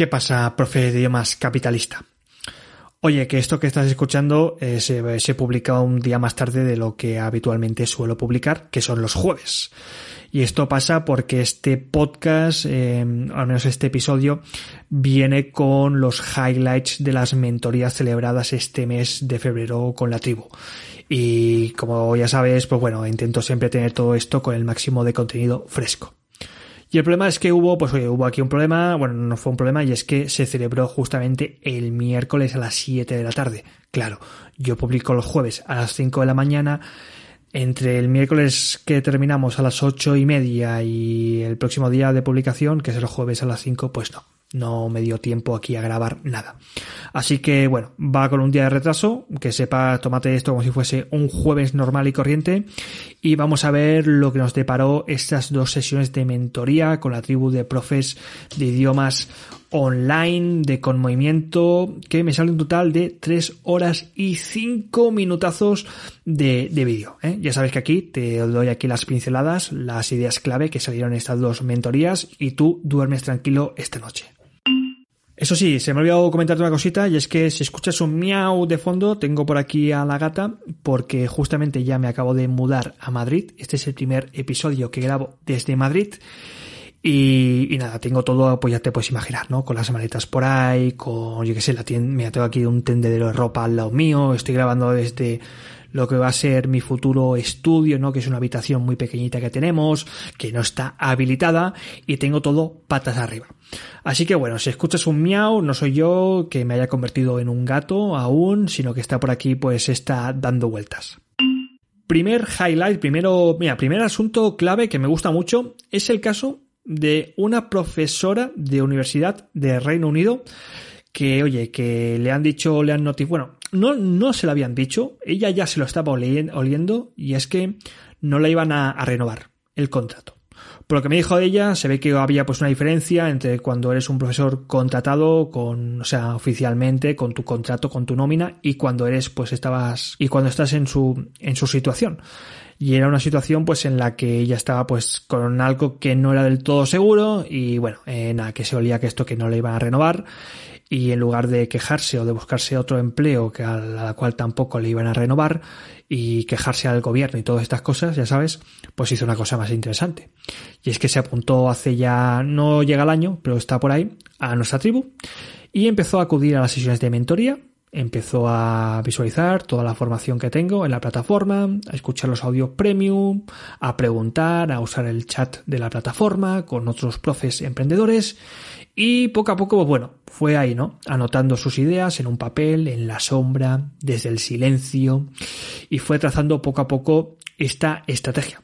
¿Qué pasa, profe de idiomas capitalista? Oye, que esto que estás escuchando eh, se, publica un día más tarde de lo que habitualmente suelo publicar, que son los jueves. Y esto pasa porque este podcast, eh, al menos este episodio, viene con los highlights de las mentorías celebradas este mes de febrero con la tribu. Y como ya sabes, pues bueno, intento siempre tener todo esto con el máximo de contenido fresco. Y el problema es que hubo, pues oye, hubo aquí un problema, bueno, no fue un problema, y es que se celebró justamente el miércoles a las 7 de la tarde. Claro, yo publico los jueves a las 5 de la mañana, entre el miércoles que terminamos a las ocho y media y el próximo día de publicación, que es el jueves a las 5, pues no, no me dio tiempo aquí a grabar nada. Así que bueno, va con un día de retraso, que sepa, tómate esto como si fuese un jueves normal y corriente y vamos a ver lo que nos deparó estas dos sesiones de mentoría con la tribu de profes de idiomas online de con movimiento que me sale un total de 3 horas y 5 minutazos de, de vídeo. ¿eh? Ya sabes que aquí te doy aquí las pinceladas, las ideas clave que salieron estas dos mentorías y tú duermes tranquilo esta noche. Eso sí, se me ha olvidado comentarte una cosita y es que si escuchas un miau de fondo, tengo por aquí a la gata porque justamente ya me acabo de mudar a Madrid. Este es el primer episodio que grabo desde Madrid. Y, nada, tengo todo, pues ya te puedes imaginar, ¿no? Con las maletas por ahí, con, yo qué sé, la tienda, mira, tengo aquí un tendedero de ropa al lado mío, estoy grabando desde lo que va a ser mi futuro estudio, ¿no? Que es una habitación muy pequeñita que tenemos, que no está habilitada y tengo todo patas arriba. Así que bueno, si escuchas un miau, no soy yo que me haya convertido en un gato aún, sino que está por aquí, pues está dando vueltas. Primer highlight, primero, mira, primer asunto clave que me gusta mucho es el caso de una profesora de universidad de Reino Unido que, oye, que le han dicho, le han notificado, bueno, no, no se lo habían dicho, ella ya se lo estaba oliendo y es que no la iban a, renovar el contrato. Por lo que me dijo ella, se ve que había pues una diferencia entre cuando eres un profesor contratado con, o sea, oficialmente, con tu contrato, con tu nómina, y cuando eres, pues estabas, y cuando estás en su, en su situación y era una situación pues en la que ella estaba pues con algo que no era del todo seguro y bueno, eh, nada, que se olía que esto que no le iban a renovar y en lugar de quejarse o de buscarse otro empleo que a la cual tampoco le iban a renovar y quejarse al gobierno y todas estas cosas, ya sabes, pues hizo una cosa más interesante. Y es que se apuntó hace ya, no llega el año, pero está por ahí, a nuestra tribu y empezó a acudir a las sesiones de mentoría empezó a visualizar toda la formación que tengo en la plataforma, a escuchar los audios premium, a preguntar, a usar el chat de la plataforma con otros profes emprendedores y poco a poco, pues bueno, fue ahí, ¿no? Anotando sus ideas en un papel, en la sombra, desde el silencio y fue trazando poco a poco esta estrategia.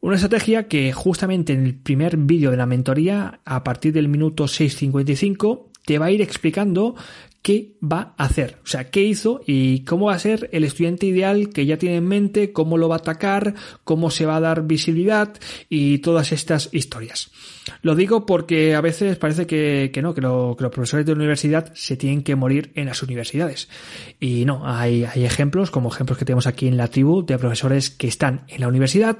Una estrategia que justamente en el primer vídeo de la mentoría, a partir del minuto 6.55, te va a ir explicando qué va a hacer, o sea, qué hizo y cómo va a ser el estudiante ideal que ya tiene en mente, cómo lo va a atacar, cómo se va a dar visibilidad y todas estas historias. Lo digo porque a veces parece que, que no, que, lo, que, los profesores de universidad se tienen que morir en las universidades. Y no, hay, hay ejemplos, como ejemplos que tenemos aquí en la tribu, de profesores que están en la universidad,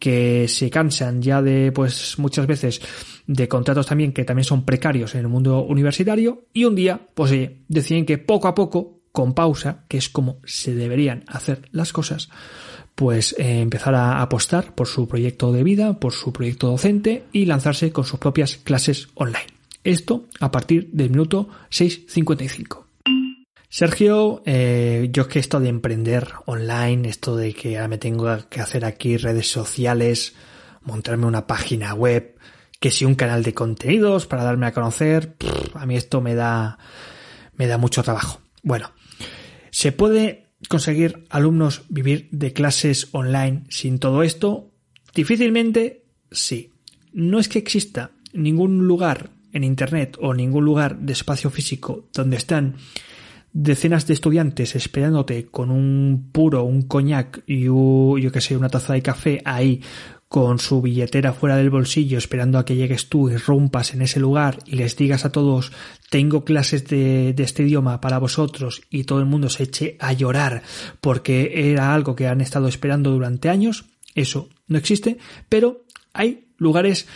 que se cansan ya de, pues muchas veces, de contratos también que también son precarios en el mundo universitario, y un día, pues deciden que poco a poco, con pausa, que es como se deberían hacer las cosas, pues eh, empezar a apostar por su proyecto de vida, por su proyecto docente y lanzarse con sus propias clases online. Esto a partir del minuto 6.55. Sergio, eh, yo que esto de emprender online, esto de que ahora me tengo que hacer aquí redes sociales, montarme una página web, que si un canal de contenidos para darme a conocer, a mí esto me da, me da mucho trabajo. Bueno, se puede conseguir alumnos vivir de clases online sin todo esto? Difícilmente sí. No es que exista ningún lugar en Internet o ningún lugar de espacio físico donde están decenas de estudiantes esperándote con un puro, un coñac y un, yo que sé, una taza de café ahí con su billetera fuera del bolsillo esperando a que llegues tú y rompas en ese lugar y les digas a todos tengo clases de, de, este idioma para vosotros y todo el mundo se eche a llorar porque era algo que han estado esperando durante años, eso no existe, pero hay lugares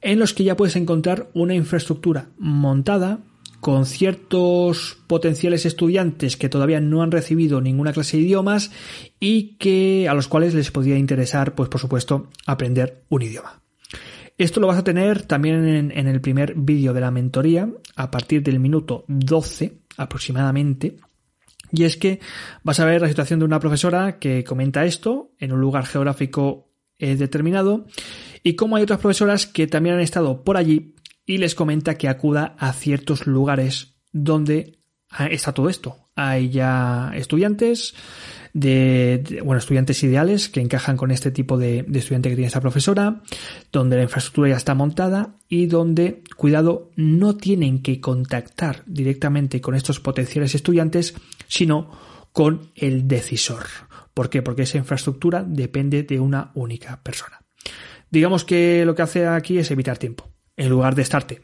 en los que ya puedes encontrar una infraestructura montada con ciertos potenciales estudiantes que todavía no han recibido ninguna clase de idiomas y que a los cuales les podría interesar, pues por supuesto, aprender un idioma. Esto lo vas a tener también en, el primer vídeo de la mentoría, a partir del minuto 12 aproximadamente. Y es que vas a ver la situación de una profesora que comenta esto en un lugar geográfico eh, determinado y cómo hay otras profesoras que también han estado por allí y les comenta que acuda a ciertos lugares donde está todo esto. Hay ya estudiantes, bueno, estudiantes ideales que encajan con este tipo de, de, estudiante que tiene esta profesora, donde la infraestructura ya está montada y donde, cuidado, no tienen que contactar directamente con estos potenciales estudiantes, sino con el decisor. ¿Por qué? Porque esa infraestructura depende de una única persona. Digamos que lo que hace aquí es evitar tiempo. En lugar de estarte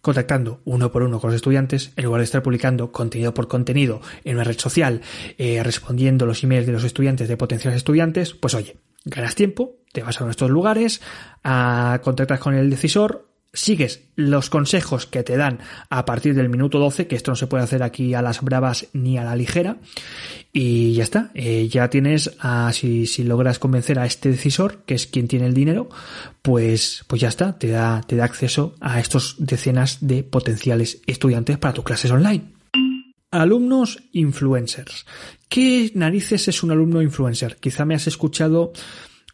contactando uno por uno con los estudiantes, en lugar de estar publicando contenido por contenido en una red social, eh, respondiendo los emails de los estudiantes, de potenciales estudiantes, pues oye, ganas tiempo, te vas a nuestros lugares, a, contactas con el decisor, sigues los consejos que te dan a partir del minuto 12, que esto no se puede hacer aquí a las bravas ni a la ligera, y ya está, eh, ya tienes, a, si, si logras convencer a este decisor, que es quien tiene el dinero, pues, pues ya está, te da, te da acceso a estos decenas de potenciales estudiantes para tus clases online. Alumnos influencers. ¿Qué narices es un alumno influencer? Quizá me has escuchado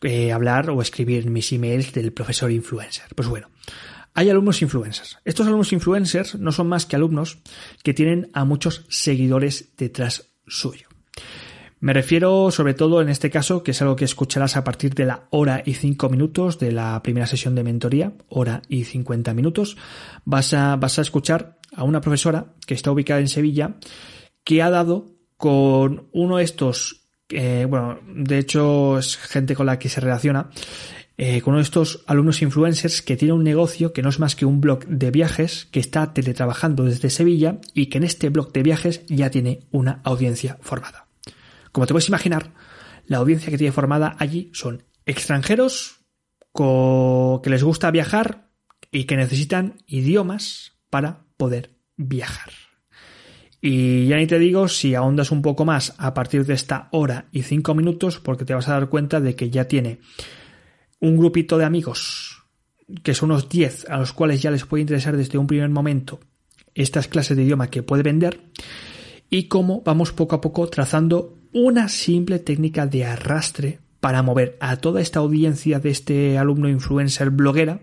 eh, hablar o escribir mis emails del profesor influencer. Pues bueno, hay alumnos influencers. Estos alumnos influencers no son más que alumnos que tienen a muchos seguidores detrás suyo. Me refiero sobre todo en este caso, que es algo que escucharás a partir de la hora y cinco minutos de la primera sesión de mentoría, hora y cincuenta minutos, vas a, vas a escuchar a una profesora que está ubicada en Sevilla, que ha dado con uno de estos, eh, bueno, de hecho es gente con la que se relaciona, eh, con uno de estos alumnos influencers que tiene un negocio que no es más que un blog de viajes que está teletrabajando desde Sevilla y que en este blog de viajes ya tiene una audiencia formada. Como te puedes imaginar, la audiencia que tiene formada allí son extranjeros que les gusta viajar y que necesitan idiomas para poder viajar. Y ya ni te digo si ahondas un poco más a partir de esta hora y cinco minutos porque te vas a dar cuenta de que ya tiene un grupito de amigos, que son unos 10, a los cuales ya les puede interesar desde un primer momento estas clases de idioma que puede vender, y cómo vamos poco a poco trazando una simple técnica de arrastre para mover a toda esta audiencia de este alumno influencer bloguera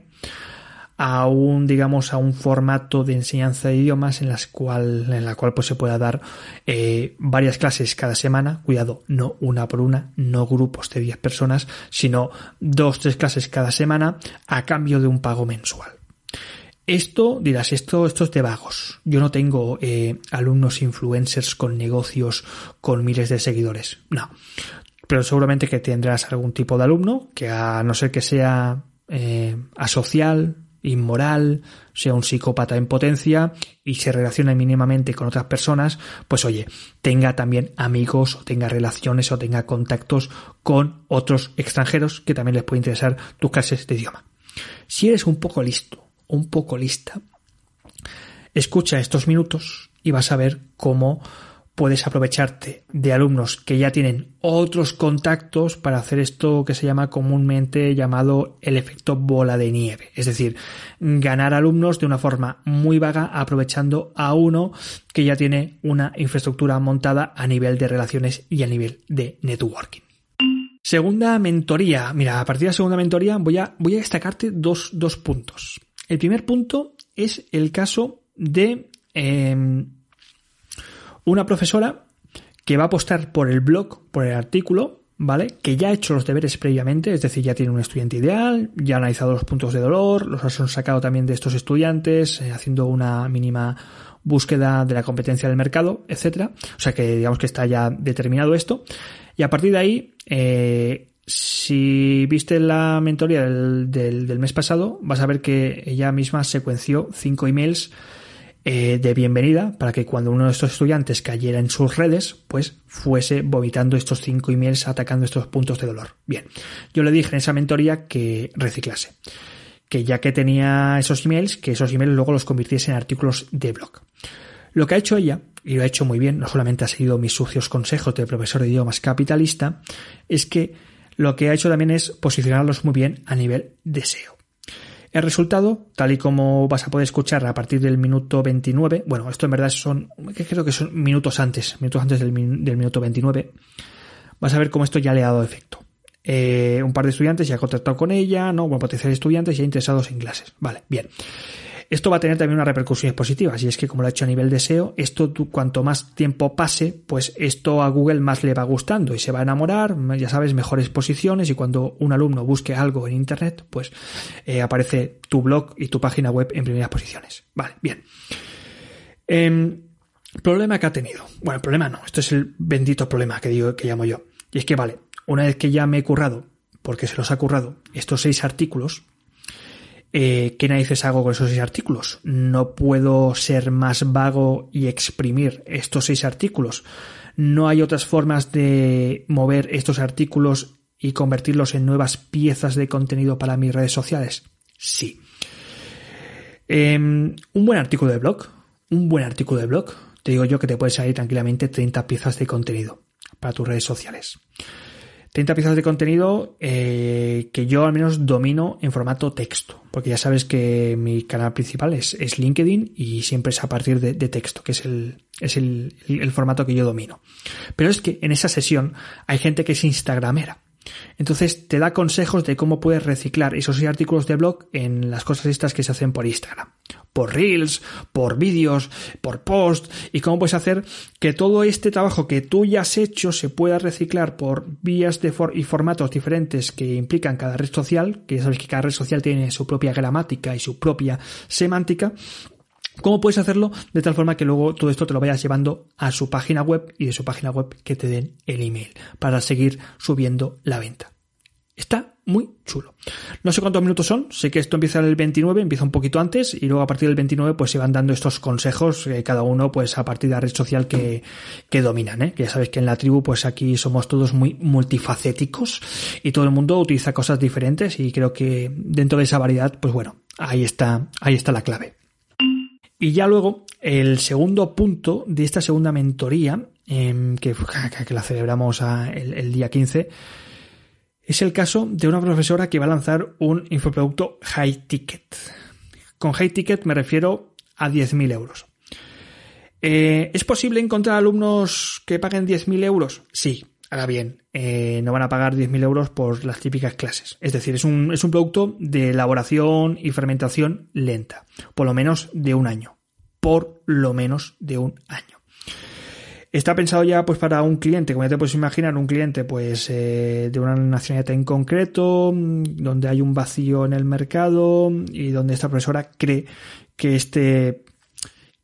a un, digamos, a un formato de enseñanza de idiomas en, las cual, en la cual pues se pueda dar eh, varias clases cada semana. Cuidado, no una por una, no grupos de 10 personas, sino dos, tres clases cada semana a cambio de un pago mensual. Esto, dirás, esto, esto es de vagos. Yo no tengo eh, alumnos influencers con negocios con miles de seguidores. No. Pero seguramente que tendrás algún tipo de alumno que a no ser que sea eh, asocial, inmoral, sea un psicópata en potencia y se relacione mínimamente con otras personas, pues oye, tenga también amigos o tenga relaciones o tenga contactos con otros extranjeros que también les puede interesar tus clases de idioma. Si eres un poco listo, un poco lista, escucha estos minutos y vas a ver cómo puedes aprovecharte de alumnos que ya tienen otros contactos para hacer esto que se llama comúnmente llamado el efecto bola de nieve. Es decir, ganar alumnos de una forma muy vaga aprovechando a uno que ya tiene una infraestructura montada a nivel de relaciones y a nivel de networking. Segunda mentoría. Mira, a partir de la segunda mentoría voy a, voy a destacarte dos, dos puntos. El primer punto es el caso de em, una profesora que va a apostar por el blog, por el artículo, ¿vale? Que ya ha hecho los deberes previamente, es decir, ya tiene un estudiante ideal, ya ha analizado los puntos de dolor, los ha sacado también de estos estudiantes, eh, haciendo una mínima búsqueda de la competencia del mercado, etcétera. O sea que digamos que está ya determinado esto. Y a partir de ahí, eh, si viste la mentoría del, del, del, mes pasado, vas a ver que ella misma secuenció cinco emails eh, de bienvenida para que cuando uno de estos estudiantes cayera en sus redes, pues fuese vomitando estos cinco emails atacando estos puntos de dolor. Bien, yo le dije en esa mentoría que reciclase que ya que tenía esos emails, que esos emails luego los convirtiese en artículos de blog. Lo que ha hecho ella, y lo ha hecho muy bien, no solamente ha seguido mis sucios consejos de profesor de idiomas capitalista, es que lo que ha hecho también es posicionarlos muy bien a nivel de SEO. El resultado, tal y como vas a poder escuchar a partir del minuto 29, bueno, esto en verdad son, creo que son minutos antes, minutos antes del, minuto 29, vas a ver cómo esto ya le ha dado efecto. Eh, un par de estudiantes ya ha contactado con ella, ¿no? Bueno, potenciales estudiantes ya interesados en clases. Vale, bien. Esto va a tener también unas repercusiones positivas y es que como lo ha hecho a nivel de SEO, esto cuanto más tiempo pase, pues esto a Google más le va gustando y se va a enamorar, ya sabes, mejores posiciones y cuando un alumno busque algo en Internet, pues eh, aparece tu blog y tu página web en primeras posiciones. Vale, bien. Em, problema que ha tenido. Bueno, el problema no, esto es el bendito problema que digo que llamo yo. Y es que vale, una vez que ya me he currado, porque se los ha currado, estos seis artículos, eh, ¿qué narices hago con esos seis artículos? No puedo ser más vago y exprimir estos seis artículos. No hay otras formas de mover estos artículos y convertirlos en nuevas piezas de contenido para mis redes sociales. Sí. Em, un buen artículo de blog, un buen artículo de blog, te digo yo que te puede salir tranquilamente 30 piezas de contenido para tus redes sociales. 30 piezas de contenido eh, que yo al menos domino en formato texto, porque ya sabes que mi canal principal es, LinkedIn y siempre es a partir de, texto, que es, el, es el, el, formato que yo domino. Pero es que en esa sesión hay gente que es instagramera. Entonces te da consejos de cómo puedes reciclar esos artículos de blog en las cosas estas que se hacen por Instagram por reels, por vídeos, por post y cómo puedes hacer que todo este trabajo que tú ya has hecho se pueda reciclar por vías de y formatos diferentes que implican cada red social, que ya sabes que cada red social tiene su propia gramática y su propia semántica. ¿Cómo puedes hacerlo de tal forma que luego todo esto te lo vayas llevando a su página web y de su página web que te den el email para seguir subiendo la venta? Está muy chulo. No sé cuántos minutos son, sé que esto empieza el 29, empieza un poquito antes y luego a partir del 29 pues se van dando estos consejos, cada uno pues a partir de la red social que, que dominan, ¿eh? que ya sabes que en la tribu pues aquí somos todos muy multifacéticos y todo el mundo utiliza cosas diferentes y creo que dentro de esa variedad pues bueno, ahí está, ahí está la clave. Y ya luego, el segundo punto de esta segunda mentoría, em, que, que, la celebramos el, el día 15, es el caso de una profesora que va a lanzar un infoproducto high ticket. Con high ticket me refiero a 10.000 euros. Eh, ¿Es posible encontrar alumnos que paguen 10.000 euros? Sí. Ahora bien, eh, no van a pagar 10.000 euros por las típicas clases. Es decir, es un, es un producto de elaboración y fermentación lenta. Por lo menos de un año. Por lo menos de un año. Está pensado ya pues para un cliente, como ya te puedes imaginar, un cliente pues eh, de una nacionalidad en concreto, mm, donde hay un vacío en el mercado y donde esta profesora cree que este,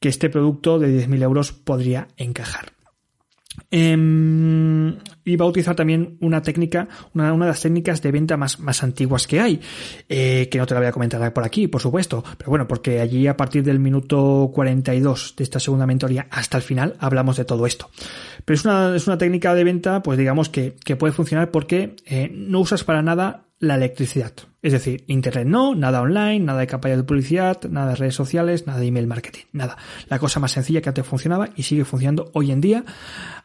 que este producto de 10.000 euros podría encajar. Eh, y va a utilizar también una técnica, una, una de las técnicas de venta más, más antiguas que hay, eh, que no te la voy a comentar por aquí, por supuesto, pero bueno, porque allí a partir del minuto 42 de esta segunda mentoría hasta el final hablamos de todo esto. Pero es una, es una técnica de venta, pues digamos que, que puede funcionar porque eh, no usas para nada la electricidad. Es decir, Internet no, nada online, nada de campaña de publicidad, nada de redes sociales, nada de email marketing, nada. La cosa más sencilla que antes funcionaba y sigue funcionando hoy en día,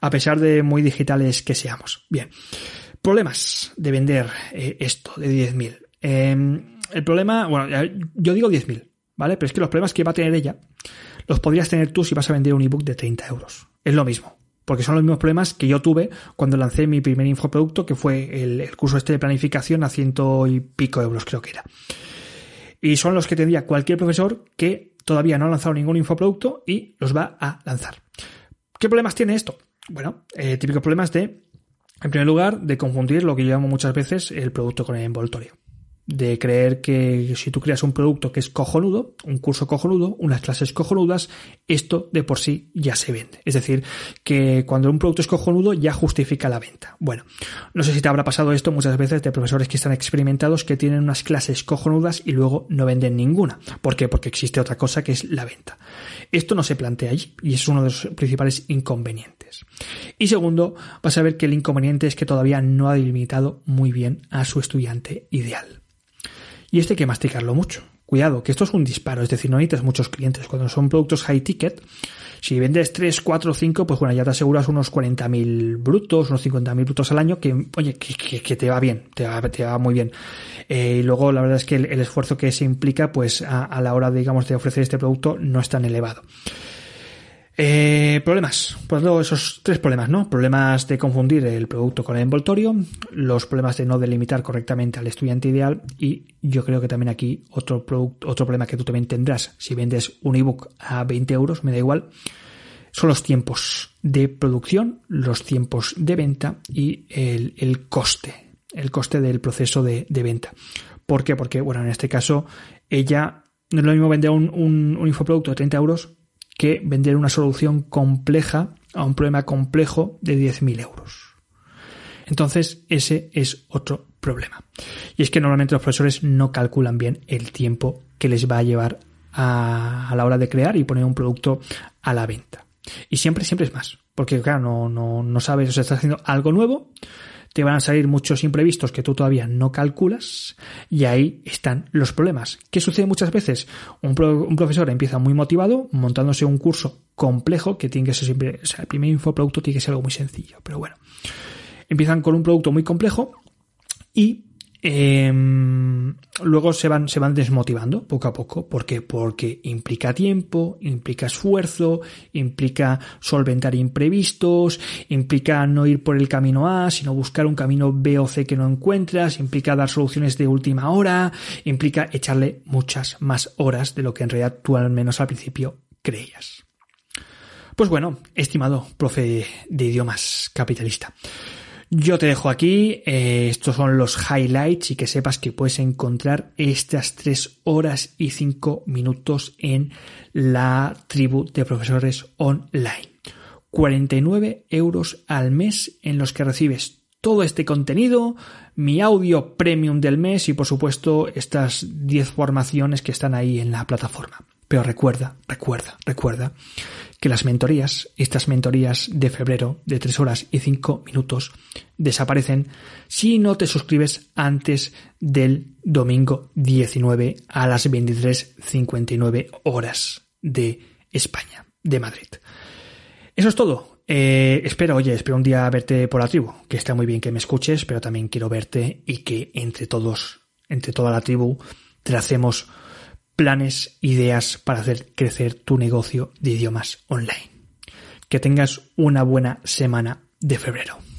a pesar de muy digitales que Bien. Problemas de vender eh, esto de 10.000. Em, el problema, bueno, yo digo 10.000, ¿vale? Pero es que los problemas que va a tener ella los podrías tener tú si vas a vender un ebook de 30 euros. Es lo mismo porque son los mismos problemas que yo tuve cuando lancé mi primer infoproducto, que fue el, curso este de planificación a ciento y pico euros, creo que era. Y son los que tendría cualquier profesor que todavía no ha lanzado ningún infoproducto y los va a lanzar. ¿Qué problemas tiene esto? Bueno, eh, típicos problemas de, en primer lugar, de confundir lo que llamo muchas veces el producto con el envoltorio de creer que si tú creas un producto que es cojonudo, un curso cojonudo, unas clases cojonudas, esto de por sí ya se vende. Es decir, que cuando un producto es cojonudo ya justifica la venta. Bueno, no sé si te habrá pasado esto muchas veces de profesores que están experimentados que tienen unas clases cojonudas y luego no venden ninguna. ¿Por qué? Porque existe otra cosa que es la venta. Esto no se plantea allí y es uno de los principales inconvenientes. Y segundo, vas a ver que el inconveniente es que todavía no ha delimitado muy bien a su estudiante ideal. Y este hay que masticarlo mucho. cuidado, que esto es un disparo, es decir, no necesitas muchos clientes. Cuando son productos high ticket, si vendes 3, 4, 5, pues bueno, ya te aseguras unos 40.000 brutos, unos 50.000 brutos al año, que, oye, que, te va bien, te va, te va muy bien. Eh, y luego, la verdad es que el, esfuerzo que se implica, pues a, la hora, digamos, de ofrecer este producto no es tan elevado. Eh, problemas. Pues luego esos tres problemas, ¿no? Problemas de confundir el producto con el envoltorio, los problemas de no delimitar correctamente al estudiante ideal y yo creo que también aquí otro producto, otro problema que tú también tendrás si vendes un ebook a 20 euros, me da igual, son los tiempos de producción, los tiempos de venta y el, coste, el coste del proceso de, venta. ¿Por qué? Porque, bueno, en este caso, ella no es lo mismo vender un, un, un infoproducto de 30 euros que vender una solución compleja a un problema complejo de 10.000 euros. Entonces, ese es otro problema. Y es que normalmente los profesores no calculan bien el tiempo que les va a llevar a, la hora de crear y poner un producto a la venta. Y siempre, siempre es más. Porque, claro, no, no, no sabes, o sea, estás haciendo algo nuevo, te van a salir muchos imprevistos que tú todavía no calculas y ahí están los problemas. ¿Qué sucede muchas veces? Un, profesor empieza muy motivado montándose un curso complejo que tiene que ser siempre, o sea, el primer infoproducto tiene que ser algo muy sencillo, pero bueno. Empiezan con un producto muy complejo y Em, luego se van, se van desmotivando poco a poco. ¿Por qué? Porque implica tiempo, implica esfuerzo, implica solventar imprevistos, implica no ir por el camino A, sino buscar un camino B o C que no encuentras, implica dar soluciones de última hora, implica echarle muchas más horas de lo que en realidad tú al menos al principio creías. Pues bueno, estimado profe de idiomas capitalista. Yo te dejo aquí, eh, estos son los highlights y que sepas que puedes encontrar estas tres horas y cinco minutos en la tribu de profesores online. 49 euros al mes en los que recibes todo este contenido, mi audio premium del mes y por supuesto estas 10 formaciones que están ahí en la plataforma. Pero recuerda, recuerda, recuerda que las mentorías, estas mentorías de febrero de 3 horas y 5 minutos, desaparecen si no te suscribes antes del domingo 19 a las 23.59 horas de España, de Madrid. Eso es todo. Eh, espero, oye, espero un día verte por la tribu, que está muy bien que me escuches, pero también quiero verte y que entre todos, entre toda la tribu, tracemos planes, ideas para hacer crecer tu negocio de idiomas online. Que tengas una buena semana de febrero.